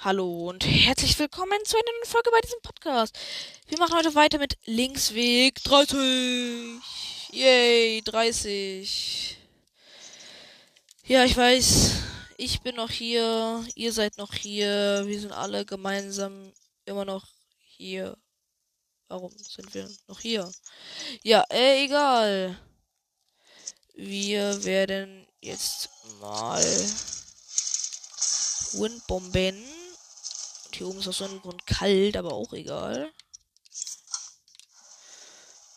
Hallo und herzlich willkommen zu einer neuen Folge bei diesem Podcast. Wir machen heute weiter mit Linksweg 30. Yay, 30. Ja, ich weiß, ich bin noch hier, ihr seid noch hier, wir sind alle gemeinsam immer noch hier. Warum sind wir noch hier? Ja, äh, egal. Wir werden jetzt mal Windbomben. Hier oben ist aus einem Grund kalt, aber auch egal.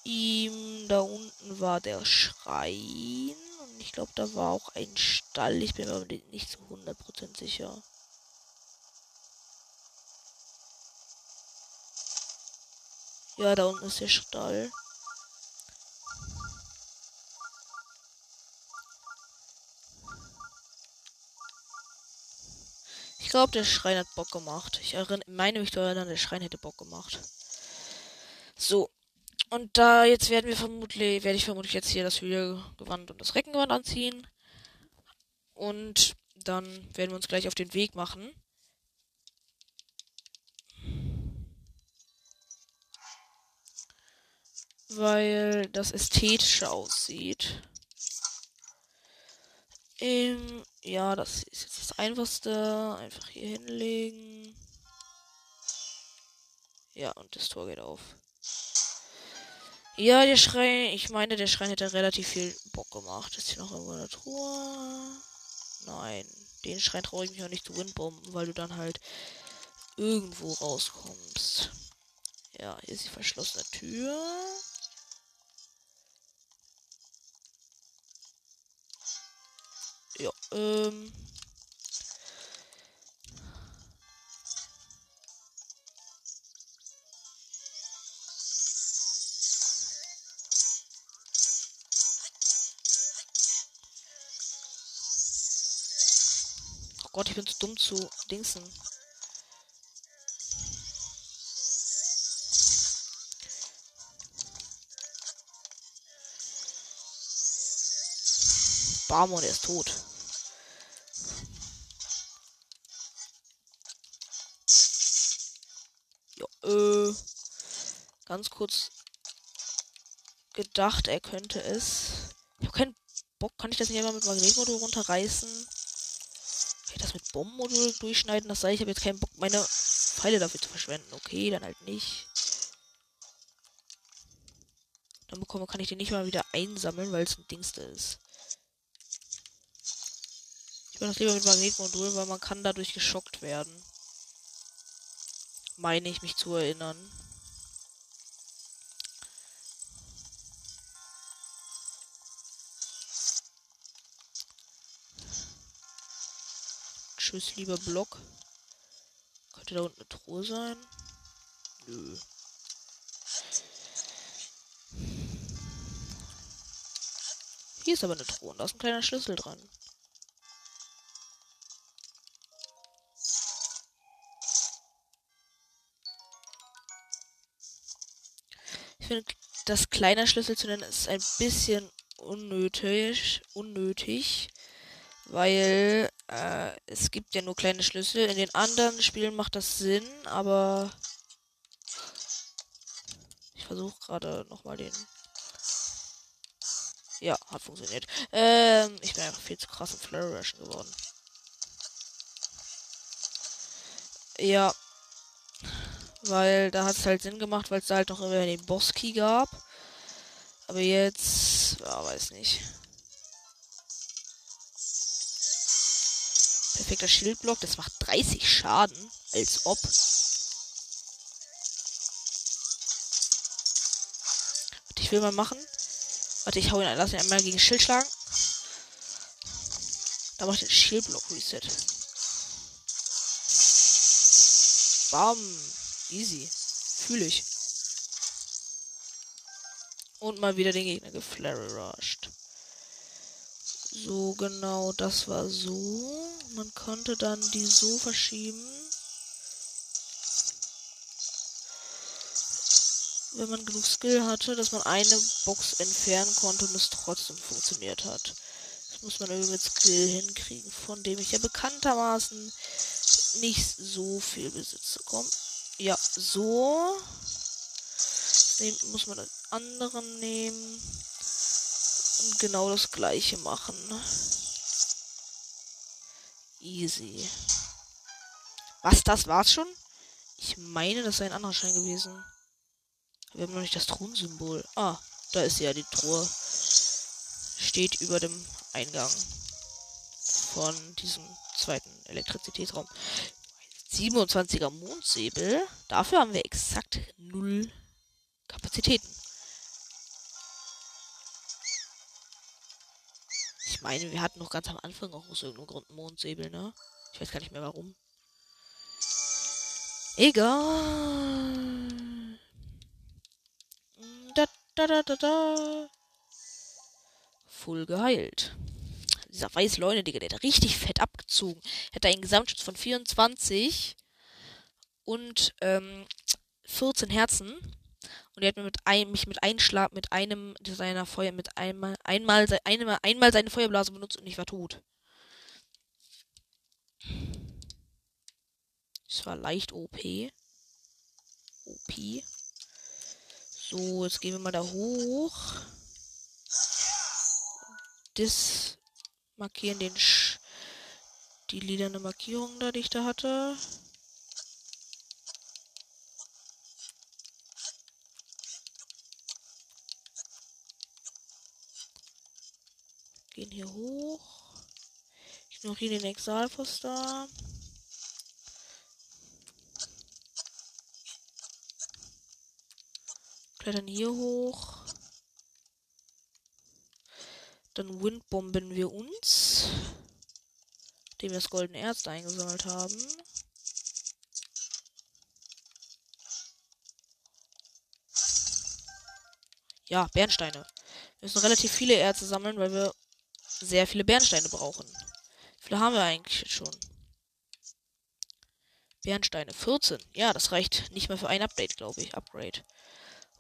Ihm da unten war der Schrein. Und ich glaube, da war auch ein Stall. Ich bin mir aber nicht zu 100% sicher. Ja, da unten ist der Stall. Glaube, der Schrein hat Bock gemacht. Ich erinnere, meine mich erinnern, der Schrein hätte Bock gemacht. So. Und da jetzt werden wir vermutlich, werde ich vermutlich jetzt hier das Hühnergewand und das Reckengewand anziehen. Und dann werden wir uns gleich auf den Weg machen. Weil das ästhetischer aussieht. Ähm, ja, das ist jetzt das Einfachste. Einfach hier hinlegen. Ja, und das Tor geht auf. Ja, der Schrein, ich meine, der Schrein hätte relativ viel Bock gemacht. Ist hier noch irgendwo eine Truhe? Nein, den Schrein traue ich mich auch nicht zu windbomben, weil du dann halt irgendwo rauskommst. Ja, hier ist die verschlossene Tür. Ja, ähm. Oh Gott, ich bin zu dumm zu dingsen. Er ist tot. Ja, äh, ganz kurz gedacht, er könnte es. Ich habe keinen Bock. Kann ich das nicht einfach mit Magnetmodul runterreißen? Kann ich das mit Bombenmodul durchschneiden? Das sei ich habe jetzt keinen Bock, meine Pfeile dafür zu verschwenden. Okay, dann halt nicht. Dann bekomme kann ich den nicht mal wieder einsammeln, weil es ein Dingste ist. Ich mache das lieber mit Magnetmodul, weil man kann dadurch geschockt werden. Meine ich mich zu erinnern. Tschüss, lieber Block. Könnte da unten eine Truhe sein? Nö. Hier ist aber eine Truhe und da ist ein kleiner Schlüssel dran. Ich finde, das kleiner Schlüssel zu nennen ist ein bisschen unnötig. Unnötig. Weil äh, es gibt ja nur kleine Schlüssel. In den anderen Spielen macht das Sinn, aber ich versuche gerade nochmal den. Ja, hat funktioniert. Ähm, ich bin einfach viel zu krass im Rushen geworden. Ja. Weil da hat es halt Sinn gemacht, weil es da halt noch immer den Boss-Key gab. Aber jetzt, ja, weiß nicht. Perfekter Schildblock, das macht 30 Schaden. Als ob. Warte, ich will mal machen. Warte, ich hau ihn, lass ihn einmal gegen Schild schlagen. Da mache ich den Schildblock Reset. Bam. Easy. Fühle ich. Und mal wieder den Gegner geflarrushed. So, genau, das war so. Man konnte dann die so verschieben. Wenn man genug Skill hatte, dass man eine Box entfernen konnte und es trotzdem funktioniert hat. Das muss man irgendwie mit Skill hinkriegen, von dem ich ja bekanntermaßen nicht so viel Besitz. Komm. Ja, so. Jetzt muss man den anderen nehmen. Genau das gleiche machen. Easy. Was, das war's schon? Ich meine, das sei ein anderer Schein gewesen. Wir haben noch nicht das Thronsymbol. Ah, da ist ja die Truhe. Steht über dem Eingang von diesem zweiten Elektrizitätsraum. 27er Mondsäbel. Dafür haben wir exakt null Kapazitäten. Ich meine, wir hatten noch ganz am Anfang auch aus irgendeinem Grund Mondsäbel, ne? Ich weiß gar nicht mehr warum. Egal. Da, da, da, da, da. Full geheilt. Dieser weiße Leune, Digga, der hat richtig fett abgezogen. Hätte einen Gesamtschutz von 24 und ähm, 14 Herzen. Und er hat mir mit einem, mich mit einem Schlag, mit einem seiner Feuer, mit einmal, einmal, einmal, einmal seine Feuerblase benutzt und ich war tot. Das war leicht OP. OP. So, jetzt gehen wir mal da hoch. Das markieren den Sch die lilane Markierung da, die ich da hatte. Gehen hier hoch. Ignorieren den Exalfoster. Klettern hier hoch. Dann windbomben wir uns. Indem wir das goldene Erz eingesammelt haben. Ja, Bernsteine. Wir müssen relativ viele Erze sammeln, weil wir sehr viele Bernsteine brauchen. Wie viele haben wir eigentlich schon? Bernsteine 14. Ja, das reicht nicht mehr für ein Update, glaube ich. Upgrade.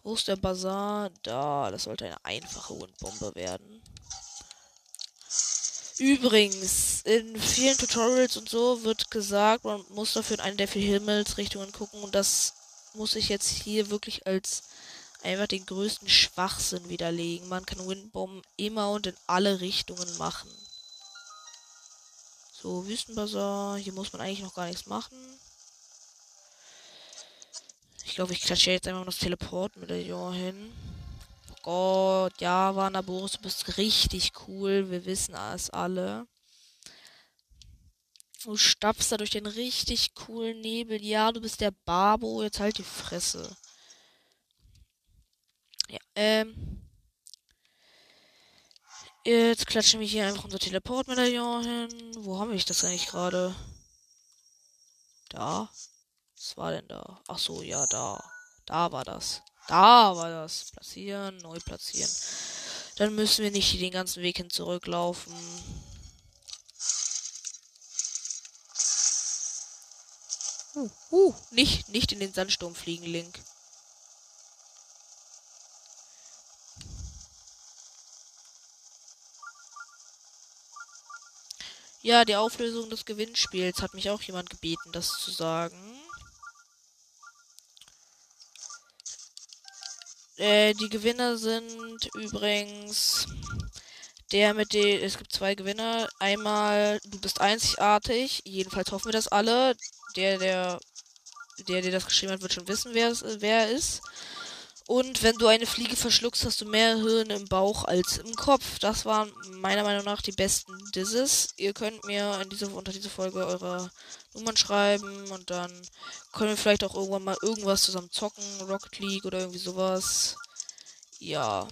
Wo ist der Bazar? Da, das sollte eine einfache Wundbombe werden. Übrigens, in vielen Tutorials und so wird gesagt, man muss dafür in eine der vier Himmelsrichtungen gucken und das muss ich jetzt hier wirklich als einfach den größten Schwachsinn widerlegen. Man kann Windbomben immer und in alle Richtungen machen. So, Wüstenbazar, hier muss man eigentlich noch gar nichts machen. Ich glaube, ich klatsche jetzt einfach das Teleport-Medaillon hin. Oh Gott, ja, Warner Boris, du bist richtig cool. Wir wissen es alle. Du stapfst da durch den richtig coolen Nebel. Ja, du bist der Babo. Jetzt halt die Fresse. Ähm. Jetzt klatschen wir hier einfach unser Teleport-Medaillon hin. Wo haben wir das eigentlich gerade? Da. Was war denn da? Ach so, ja, da. Da war das. Da war das. Platzieren, neu platzieren. Dann müssen wir nicht den ganzen Weg hin zurücklaufen. Uh, uh, nicht, nicht in den Sandsturm fliegen, Link. Ja, die Auflösung des Gewinnspiels hat mich auch jemand gebeten, das zu sagen. Äh, die Gewinner sind übrigens der mit den. Es gibt zwei Gewinner. Einmal, du bist einzigartig. Jedenfalls hoffen wir das alle. Der, der, der, der das geschrieben hat, wird schon wissen, wer es, wer ist. Und wenn du eine Fliege verschluckst, hast du mehr Hirn im Bauch als im Kopf. Das waren meiner Meinung nach die besten Disses. Ihr könnt mir diese, unter diese Folge eure Nummern schreiben und dann können wir vielleicht auch irgendwann mal irgendwas zusammen zocken. Rocket League oder irgendwie sowas. Ja.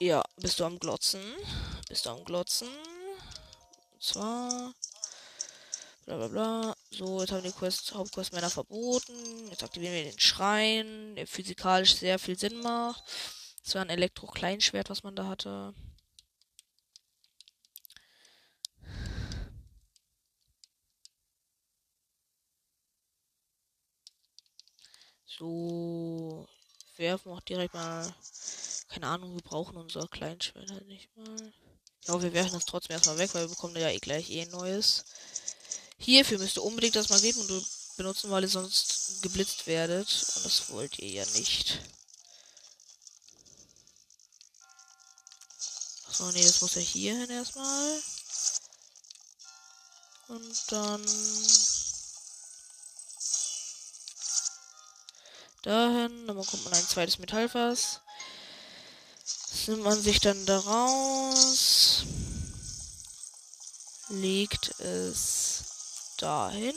Ja, bist du am Glotzen? Bist du am Glotzen? Und zwar Bla bla bla. So, jetzt haben wir die Quest, Hauptquest Männer verboten. Jetzt aktivieren wir den Schrein, der physikalisch sehr viel Sinn macht. Das war ein Elektro-Kleinschwert, was man da hatte. So, werfen auch direkt mal. Keine Ahnung, wir brauchen unser Kleinschwert halt nicht mal. Ja, wir werfen das trotzdem erstmal weg, weil wir bekommen ja eh gleich eh ein neues. Hierfür müsst ihr unbedingt das Magnetmodul benutzen, weil ihr sonst geblitzt werdet. Und das wollt ihr ja nicht. So, nee, das muss ja hier hin erstmal. Und dann dahin. Dann bekommt man ein zweites Metallfass. Das nimmt man sich dann daraus. Legt es dahin.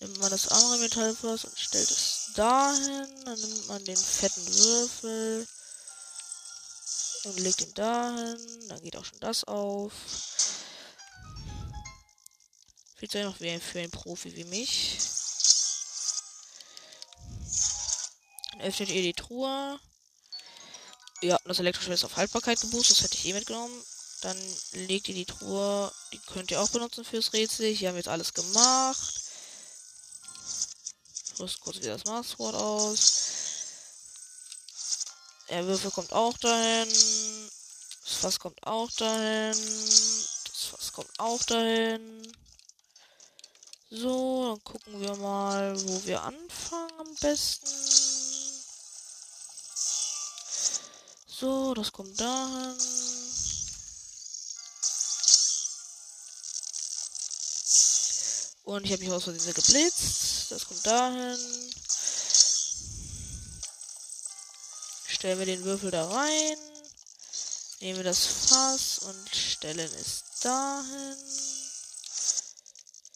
Nimmt man das andere Metallfass und stellt es dahin. Dann nimmt man den fetten Würfel und legt ihn dahin. Dann geht auch schon das auf. Viel einfach wie für einen Profi wie mich. Dann öffnet ihr die Truhe. Ja, das elektrische ist auf Haltbarkeit geboostet. Das hätte ich eh mitgenommen. Dann legt ihr die Truhe. Die könnt ihr auch benutzen fürs Rätsel. Hier haben wir jetzt alles gemacht. Ich rüste kurz wieder das Maßwort aus. Der Würfel kommt auch dahin. Das Fass kommt auch dahin. Das Fass kommt auch dahin. So, dann gucken wir mal, wo wir anfangen am besten. So, das kommt dahin. Und ich habe mich aus Versehen geblitzt. Das kommt dahin. Stellen wir den Würfel da rein. Nehmen wir das Fass und stellen es dahin.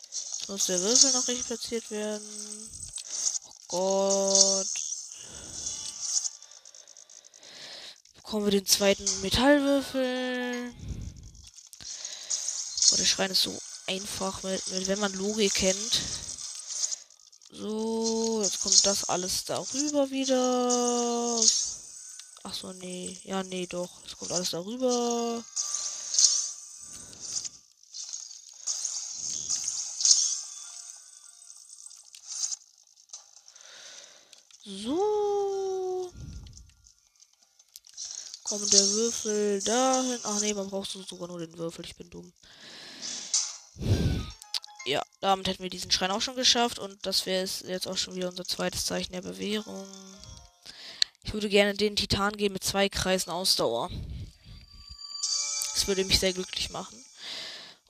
Jetzt muss der Würfel noch richtig platziert werden. Oh Gott. Bekommen wir den zweiten Metallwürfel. Oh, der Schrein ist so einfach, wenn man Logik kennt. So, jetzt kommt das alles darüber wieder. Ach so, nee. Ja, nee, doch. Es kommt alles darüber. So. Kommt der Würfel dahin. Ach nee, man braucht sogar nur den Würfel. Ich bin dumm. Ja, damit hätten wir diesen Schrein auch schon geschafft. Und das wäre jetzt auch schon wieder unser zweites Zeichen der Bewährung. Ich würde gerne den Titan geben mit zwei Kreisen Ausdauer. Das würde mich sehr glücklich machen.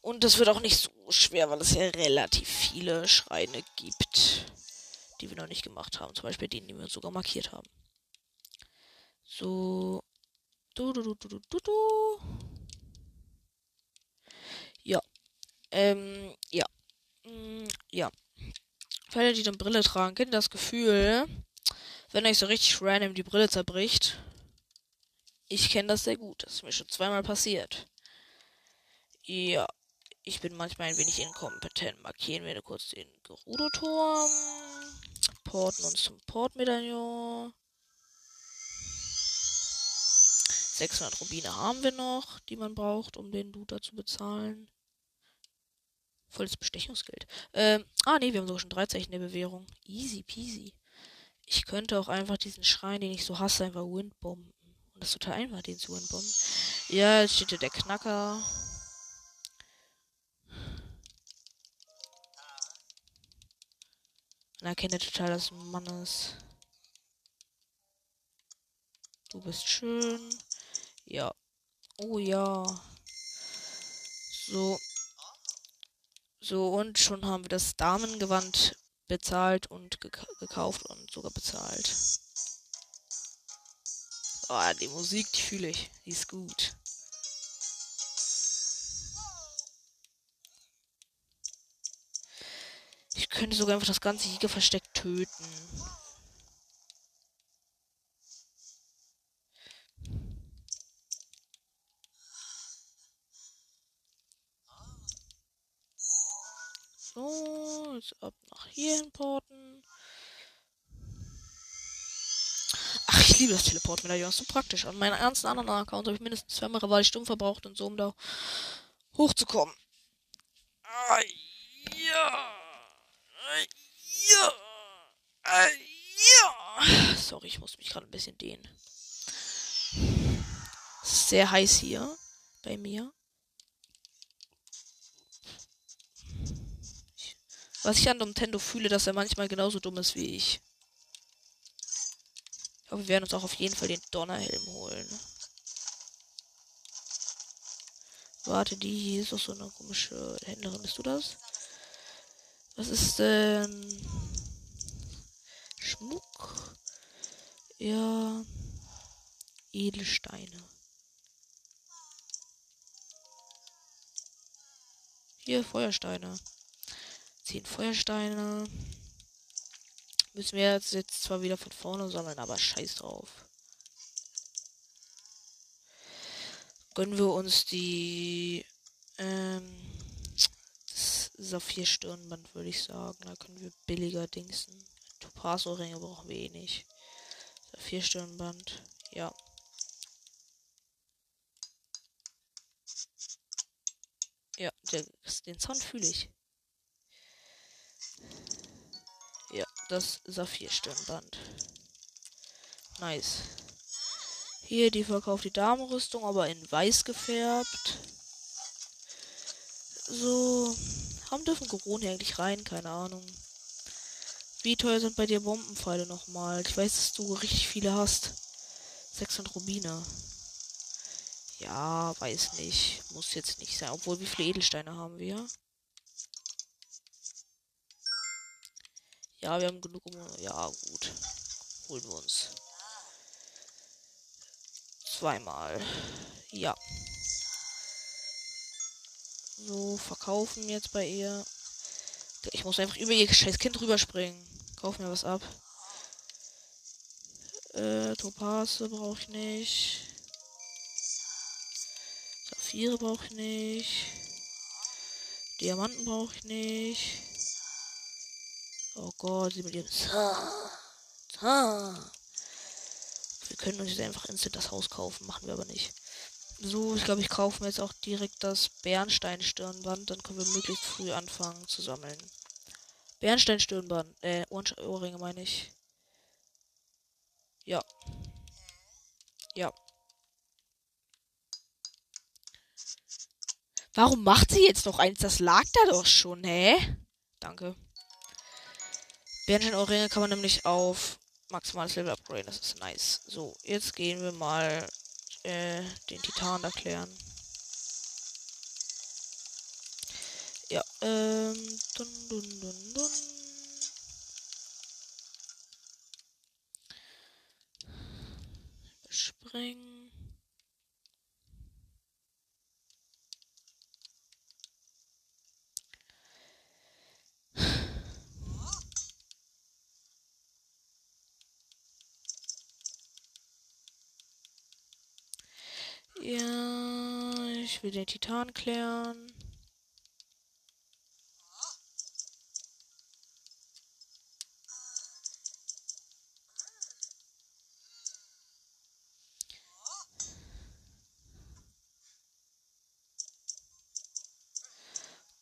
Und das wird auch nicht so schwer, weil es ja relativ viele Schreine gibt die wir noch nicht gemacht haben. Zum Beispiel den, den wir sogar markiert haben. So. Du, du, du, du, du, du. Ja. Ähm, ja. Mm, ja. Für alle, die eine Brille tragen, kennt das Gefühl, wenn euch so richtig random die Brille zerbricht. Ich kenne das sehr gut. Das ist mir schon zweimal passiert. Ja. Ich bin manchmal ein wenig inkompetent. Markieren wir kurz den Gerudo-Turm porten uns zum Portmedaillon. 600 Rubine haben wir noch, die man braucht, um den Duda zu bezahlen. Volles Bestechungsgeld. Ähm, ah, nee, wir haben sogar schon drei Zeichen der Bewährung. Easy peasy. Ich könnte auch einfach diesen Schrein, den ich so hasse, einfach windbomben. Und das ist total einfach, den zu windbomben. Ja, jetzt steht hier der Knacker. Und erkenne total des Mannes. Du bist schön. Ja. Oh ja. So. So, und schon haben wir das Damengewand bezahlt und gek gekauft und sogar bezahlt. Oh, die Musik, die fühle ich. Die ist gut. Ich könnte sogar einfach das ganze Jägerversteck töten. Hier importen. Ach, ich liebe das Teleport mit der so praktisch. An meinen ganzen anderen Account habe ich mindestens zweimal ich stumm verbraucht und so, um da hochzukommen. Ah, ja. Ja. Ja. Sorry, ich muss mich gerade ein bisschen dehnen. Sehr heiß hier. Bei mir. Was ich an Nintendo fühle, dass er manchmal genauso dumm ist wie ich. Aber wir werden uns auch auf jeden Fall den Donnerhelm holen. Warte, die hier ist doch so eine komische Händlerin. Bist du das? Was ist denn? Schmuck. Ja. Edelsteine. Hier Feuersteine. Zehn Feuersteine. Müssen wir jetzt, jetzt zwar wieder von vorne sammeln, aber scheiß drauf. Gönnen wir uns die ähm, das Saphir-Stirnband, würde ich sagen. Da können wir billiger dingsen. Topaz-Ohrringe brauchen wir eh nicht. Saphir-Stirnband, ja. Ja, den Sound fühle ich. Das Saphir-Stirnband. Nice. Hier, die verkauft die Damenrüstung, aber in weiß gefärbt. So. Haben dürfen Corona eigentlich rein? Keine Ahnung. Wie teuer sind bei dir Bombenpfeile nochmal? Ich weiß, dass du richtig viele hast. 600 Rubine. Ja, weiß nicht. Muss jetzt nicht sein. Obwohl, wie viele Edelsteine haben wir? Ja, wir haben genug. Ja, gut. Holen wir uns. Zweimal. Ja. So, verkaufen jetzt bei ihr. Ich muss einfach über ihr scheiß Kind rüberspringen. Kauf mir was ab. Äh, Topase brauche ich nicht. Saphire brauche ich nicht. Diamanten brauche ich nicht. Oh Gott, sie mit ihrem Wir können uns jetzt einfach instant das Haus kaufen, machen wir aber nicht. So, ich glaube, ich kaufe mir jetzt auch direkt das Bernstein-Stirnband. Dann können wir möglichst früh anfangen zu sammeln. Bernstein-Stirnband. Äh, Ohrringe meine ich. Ja. Ja. Warum macht sie jetzt noch eins? Das lag da doch schon, hä? Danke. Bernstein-Ohrringe kann man nämlich auf maximales Level upgraden. Das ist nice. So, jetzt gehen wir mal äh, den Titan erklären. Ja, ähm, dun, dun, dun, dun. Springen. Will den Titan klären.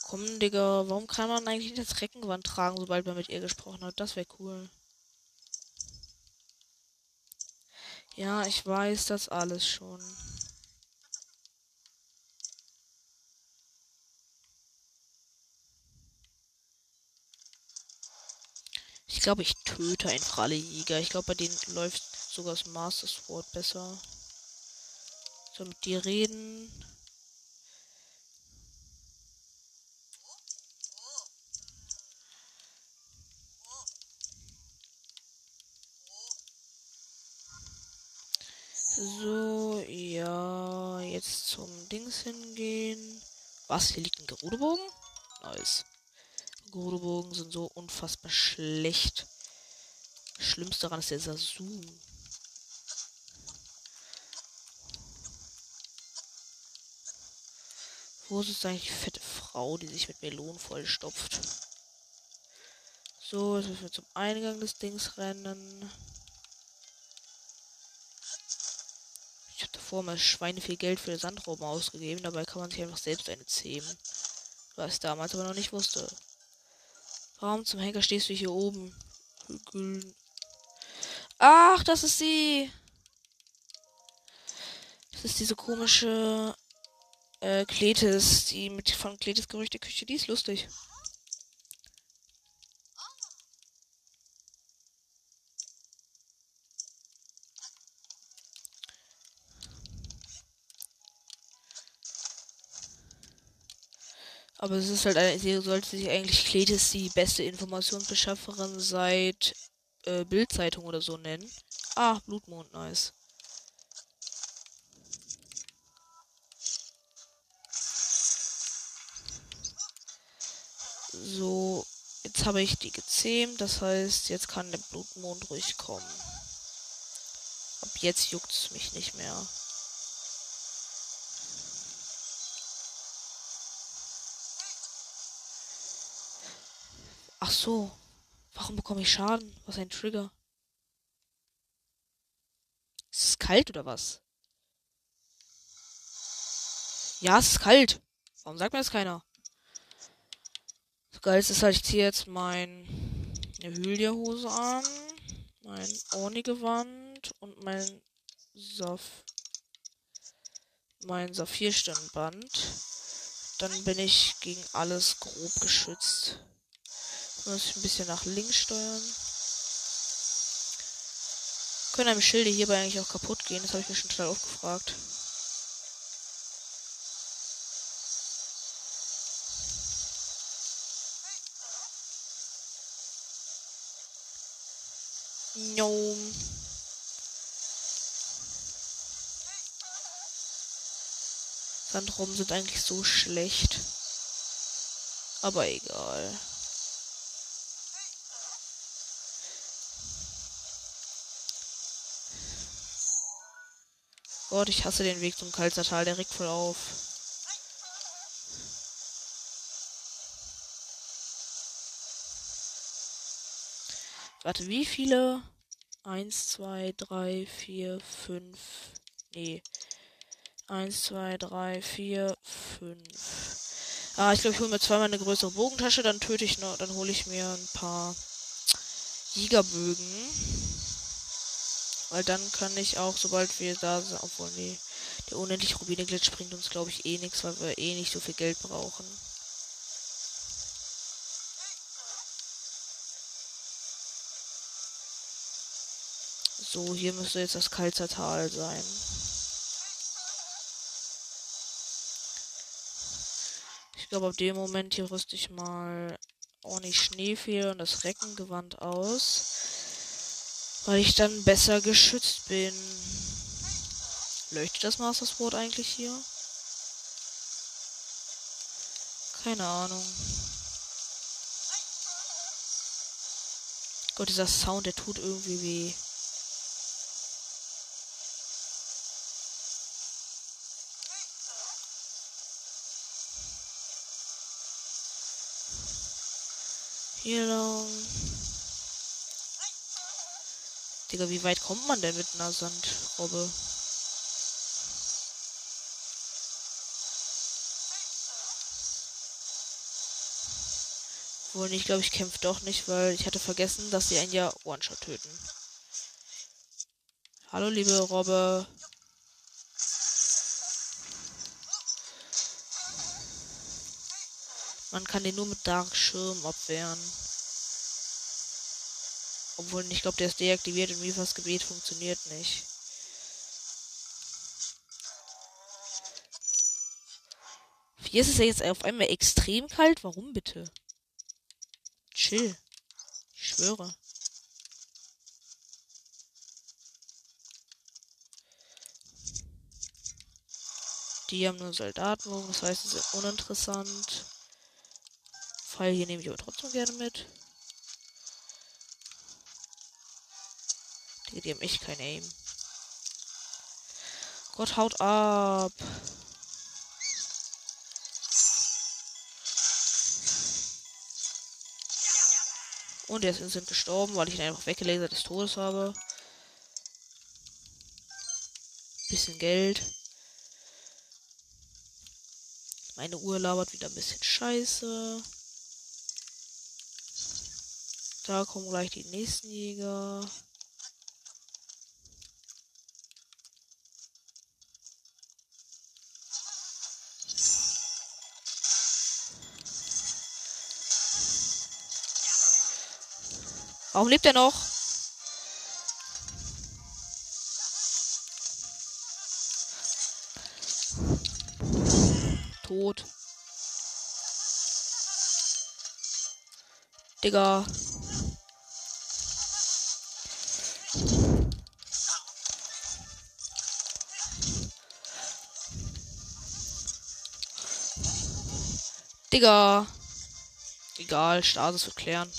Komm, Digga, warum kann man eigentlich das Reckengewand tragen, sobald man mit ihr gesprochen hat? Das wäre cool. Ja, ich weiß das alles schon. Glaube, ich töte einfach alle Jäger. Ich glaube, bei denen läuft sogar das Master Sword besser. So mit dir reden. So, ja, jetzt zum Dings hingehen. Was? Hier liegt ein Gerudebogen? Nice. Gerudobogen sind so unfassbar schlecht. Schlimmste daran ist der Sasum. Wo ist eigentlich die fette Frau, die sich mit Melonen vollstopft? So, jetzt müssen wir zum Eingang des Dings rennen. Ich habe davor mal Schweine viel Geld für Sandraum ausgegeben, dabei kann man sich einfach selbst eine zähmen. Was ich damals aber noch nicht wusste. Warum zum Henker stehst du hier oben? Ach, das ist sie. Das ist diese komische Äh, Kletis, die mit von Kletis Gerüchteküche, die ist lustig. Aber es ist halt eine Serie, sollte sich eigentlich Kletis die beste Informationsbeschafferin seit äh, Bildzeitung oder so nennen. Ah, Blutmond, nice. So, jetzt habe ich die gezähmt, das heißt, jetzt kann der Blutmond ruhig kommen. Ab jetzt juckt es mich nicht mehr. Ach so. Warum bekomme ich Schaden? Was ein Trigger? Ist es kalt oder was? Ja, es ist kalt. Warum sagt mir das keiner? Das Geilste ist halt, ich ziehe jetzt meine Hylia-Hose an, mein Orni-Gewand und mein Saf mein Saphir-Stirnband. Dann bin ich gegen alles grob geschützt. Muss ich ein bisschen nach links steuern. Können einem Schilde hierbei eigentlich auch kaputt gehen? Das habe ich mir schon schnell aufgefragt. Gnome. Sandroben sind eigentlich so schlecht. Aber egal. Gott, ich hasse den Weg zum Kalzertal, der regt voll auf. Warte, wie viele? Eins, zwei, drei, vier, fünf. Nee. Eins, zwei, drei, vier, fünf. Ah, ich glaube, ich hole mir zweimal eine größere Bogentasche, dann töte ich noch, dann hole ich mir ein paar Jägerbögen. Weil dann kann ich auch, sobald wir da sind, obwohl, nee, der unendliche Rubine-Glitch bringt uns, glaube ich, eh nichts, weil wir eh nicht so viel Geld brauchen. So, hier müsste jetzt das Kalzertal sein. Ich glaube, ab dem Moment hier rüste ich mal ordentlich Schneefehl und das Reckengewand aus. Weil ich dann besser geschützt bin. Leuchtet das Master Sword eigentlich hier? Keine Ahnung. Gott, dieser Sound, der tut irgendwie weh. Hier lang. Digga, wie weit kommt man denn mit einer Sandrobbe? Wohl nicht, glaube ich, kämpft doch nicht, weil ich hatte vergessen, dass sie ein Jahr One-Shot töten. Hallo, liebe Robbe. Man kann den nur mit Dark Schirm abwehren. Obwohl, ich glaube, der ist deaktiviert und Mifas Gebet funktioniert nicht. Hier ist es ja jetzt auf einmal extrem kalt. Warum bitte? Chill. Ich schwöre. Die haben nur Soldaten, das heißt, sie sind uninteressant. Pfeil hier nehme ich aber trotzdem gerne mit. Die, die haben echt kein Aim. Gott haut ab. Und er ist instant gestorben, weil ich ihn einfach weggelasert des Todes habe. Bisschen Geld. Meine Uhr labert wieder ein bisschen scheiße. Da kommen gleich die nächsten Jäger. Warum lebt er noch? Tot. Digga. Digga. Egal, Stasis zu klären.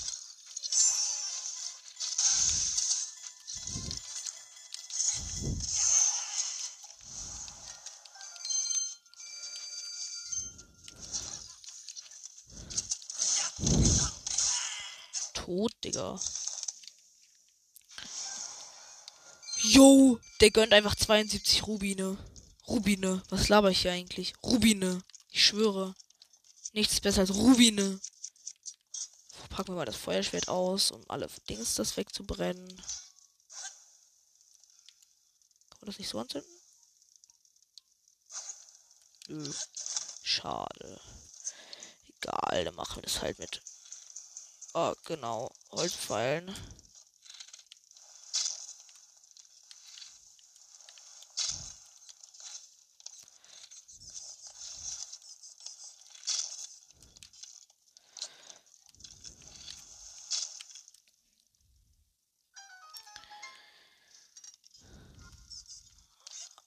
Tot, Digga. Yo, der gönnt einfach 72 Rubine. Rubine. Was laber ich hier eigentlich? Rubine. Ich schwöre. Nichts besser als Rubine. Packen wir mal das Feuerschwert aus, um alle Dings das wegzubrennen. Kann man das nicht so anzünden? Nö. Schade. Egal, dann machen wir das halt mit. Oh, genau. Holzpfeilen.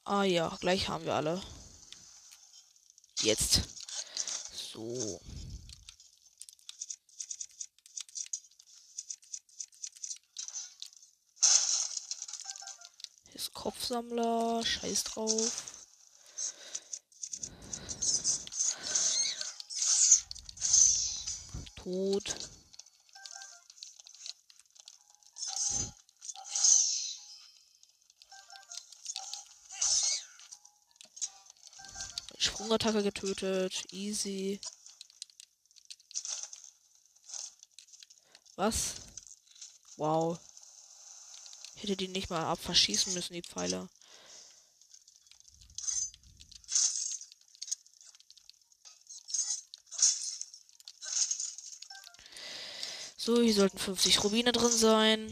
Ah ja, gleich haben wir alle. Jetzt. So. Kopfsammler. Scheiß drauf. Tot. Sprungattacke getötet. Easy. Was? Wow. Hätte die nicht mal abverschießen müssen, die Pfeile. So, hier sollten 50 Rubine drin sein.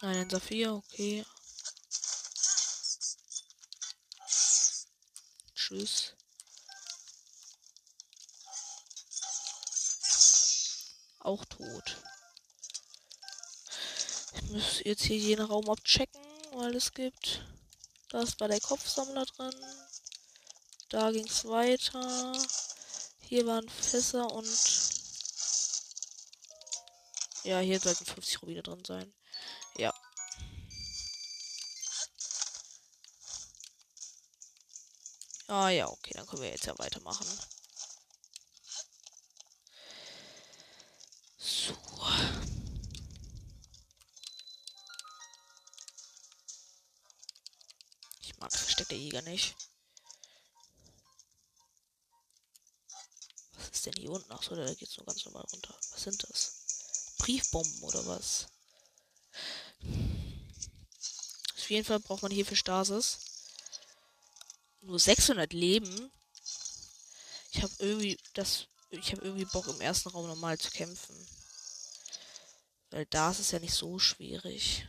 Nein, ein Saphir, okay. Tschüss. Muss jetzt hier jeden Raum abchecken, weil es gibt. Das war der Kopfsammler drin. Da ging es weiter. Hier waren Fässer und. Ja, hier sollten 50 Rubine drin sein. Ja. Ah ja, okay, dann können wir jetzt ja weitermachen. So. Ich mag versteckte Jäger nicht. Was ist denn hier unten? Achso, da geht's nur ganz normal runter. Was sind das? Briefbomben oder was? Auf jeden Fall braucht man hier für Stasis nur 600 Leben. Ich habe irgendwie das, ich habe irgendwie Bock im ersten Raum normal zu kämpfen, weil da ist es ja nicht so schwierig.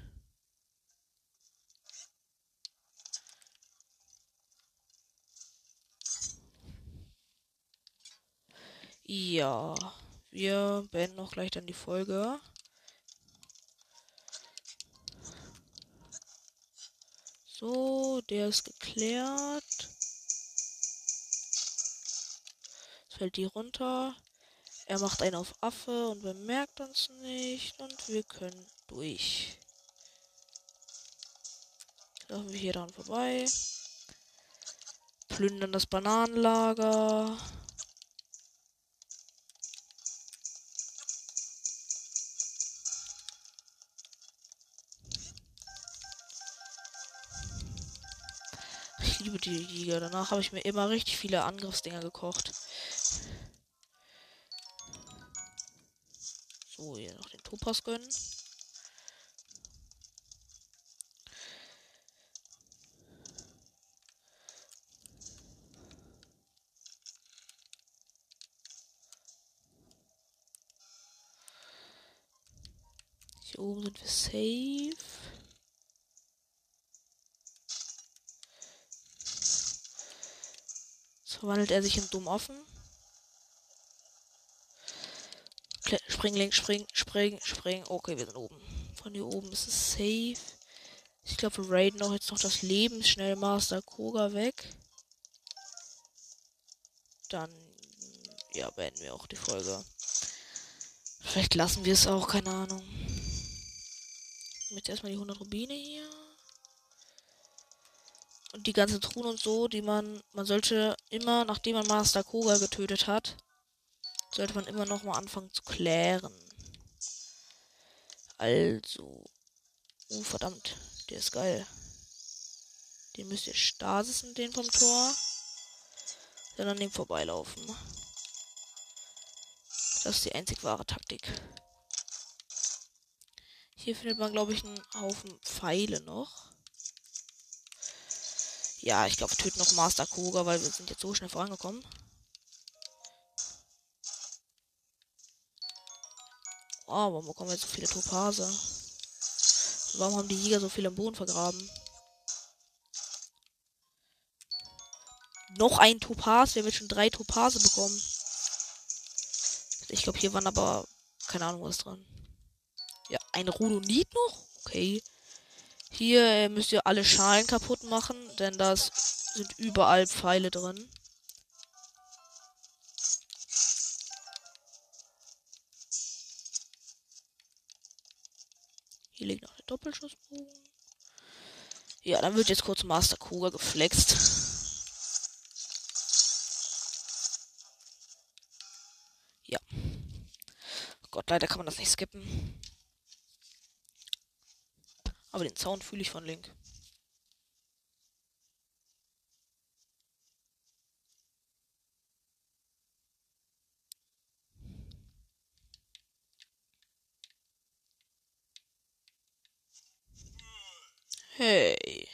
Ja, wir beenden auch gleich dann die Folge. So, der ist geklärt. Es fällt die runter. Er macht einen auf Affe und bemerkt uns nicht. Und wir können durch. Laufen wir hier dran vorbei. Plündern das Bananenlager. Liebe die Liga. Danach habe ich mir immer richtig viele Angriffsdinger gekocht. So, hier noch den Topaz gönnen. Hier oben sind wir safe. Verwandelt er sich in dumm offen. Spring links, spring, spring, spring. Okay, wir sind oben. Von hier oben ist es safe. Ich glaube, wir raiden auch jetzt noch das Lebensschnellmaster Koga weg. Dann, ja, beenden wir auch die Folge. Vielleicht lassen wir es auch, keine Ahnung. Jetzt erstmal die 100 Rubine hier. Die ganzen Truhen und so, die man, man sollte immer, nachdem man Master Koga getötet hat, sollte man immer noch mal anfangen zu klären. Also. Oh, verdammt. Der ist geil. Den müsst ihr stasisen, den vom Tor. Dann an dem vorbeilaufen. Das ist die einzig wahre Taktik. Hier findet man, glaube ich, einen Haufen Pfeile noch. Ja, ich glaube, töten noch Master Koga, weil wir sind jetzt so schnell vorangekommen. Oh, warum bekommen wir jetzt so viele Topase? Warum haben die Jäger so viel im Boden vergraben? Noch ein Topaz. Wir haben jetzt schon drei Topase bekommen. Ich glaube, hier waren aber keine Ahnung was dran. Ja, ein Rhodonit noch? Okay. Hier äh, müsst ihr alle Schalen kaputt machen, denn da sind überall Pfeile drin. Hier liegt noch der Doppelschussbogen. Ja, dann wird jetzt kurz Master Kuga geflext. Ja. Oh Gott, leider kann man das nicht skippen. Aber den Sound fühle ich von Link. Hey.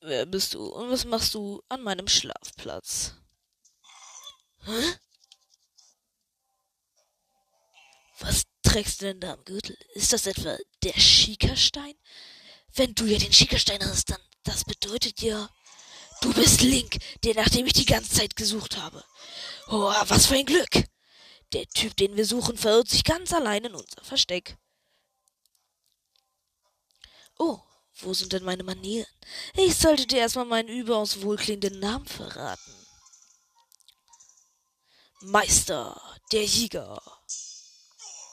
Wer bist du und was machst du an meinem Schlafplatz? Was trägst du denn da am Gürtel? Ist das etwa der Schiekerstein? Wenn du ja den Schiekerstein hast, dann das bedeutet ja, du bist Link, der nachdem ich die ganze Zeit gesucht habe. Oh, was für ein Glück! Der Typ, den wir suchen, verirrt sich ganz allein in unser Versteck. Oh, wo sind denn meine Manieren? Ich sollte dir erstmal meinen überaus wohlklingenden Namen verraten. Meister, der Jäger,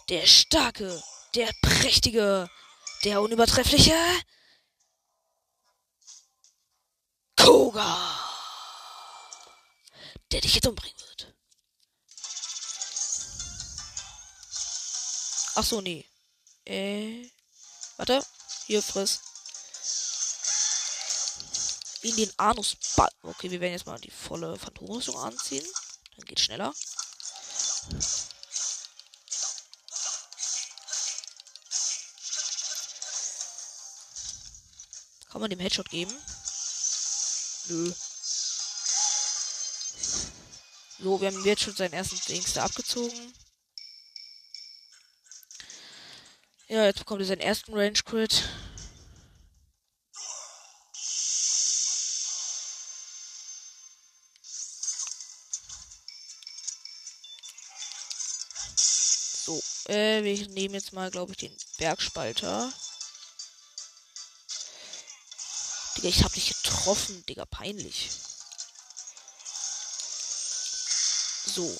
der Starke, der Prächtige, der Unübertreffliche Koga, der dich jetzt umbringen wird. Ach so, nee. Äh, warte, hier friss. In den Anusball. Okay, wir werden jetzt mal die volle Phantomrüstung anziehen. Geht schneller. Kann man dem Headshot geben? Nö. So, wir haben jetzt schon seinen ersten Dings da abgezogen. Ja, jetzt bekommt er seinen ersten Range Crit. Äh, wir nehmen jetzt mal, glaube ich, den Bergspalter. Digga, ich hab dich getroffen, Digga, peinlich. So.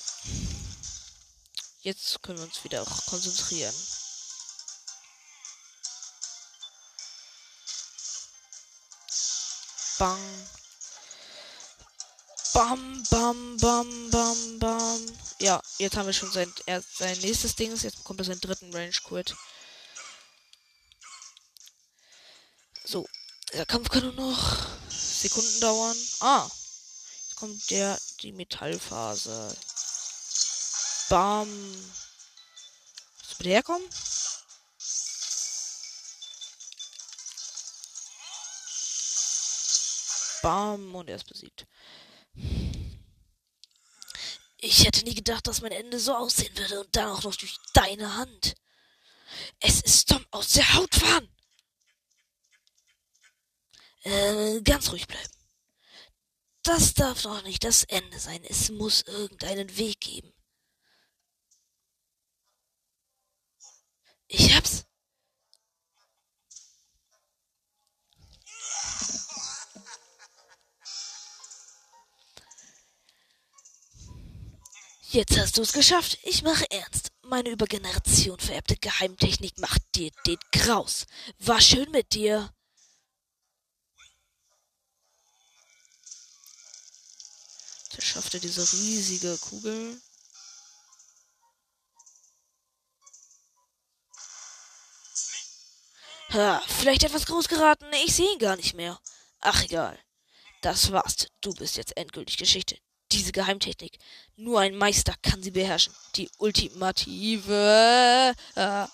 Jetzt können wir uns wieder konzentrieren. Bang. Bam, bam, bam, bam, bam. Ja, jetzt haben wir schon sein, er, sein nächstes Ding. Jetzt bekommt er seinen dritten Range Quit. So. Der Kampf kann nur noch Sekunden dauern. Ah. Jetzt kommt der, die Metallphase. Bam. Willst du bitte herkommen? Bam, und er ist besiegt. Ich hätte nie gedacht, dass mein Ende so aussehen würde und dann auch noch durch deine Hand. Es ist Tom aus der Haut fahren. Äh, ganz ruhig bleiben. Das darf doch nicht das Ende sein. Es muss irgendeinen Weg geben. Ich hab's. Jetzt hast du es geschafft. Ich mache ernst. Meine über Generation vererbte Geheimtechnik macht dir den Graus. War schön mit dir. Zerschafft er diese riesige Kugel. Ha, vielleicht etwas groß geraten. Ich sehe ihn gar nicht mehr. Ach egal. Das war's. Du bist jetzt endgültig Geschichte. Diese Geheimtechnik. Nur ein Meister kann sie beherrschen. Die ultimative. Äh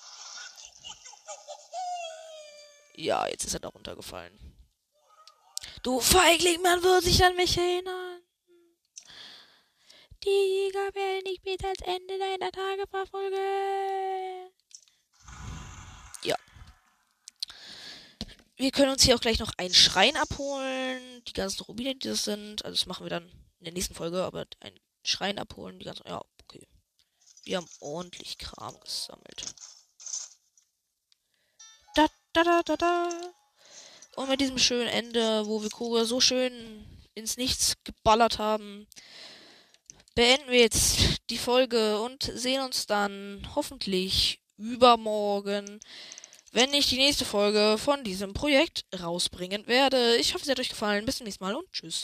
ja, jetzt ist er da runtergefallen. Du Feigling, man wird sich an mich erinnern. Die Jäger werden nicht bis als Ende deiner Tage verfolgen. Ja. Wir können uns hier auch gleich noch einen Schrein abholen. Die ganzen Rubine, die das sind. Also das machen wir dann in der nächsten Folge, aber einen Schrein abholen. Die ganzen. Ja, okay. Wir haben ordentlich Kram gesammelt. Da, da, da, da, da. Und mit diesem schönen Ende, wo wir Koga so schön ins Nichts geballert haben, beenden wir jetzt die Folge und sehen uns dann hoffentlich übermorgen, wenn ich die nächste Folge von diesem Projekt rausbringen werde. Ich hoffe, es hat euch gefallen. Bis zum nächsten Mal und tschüss.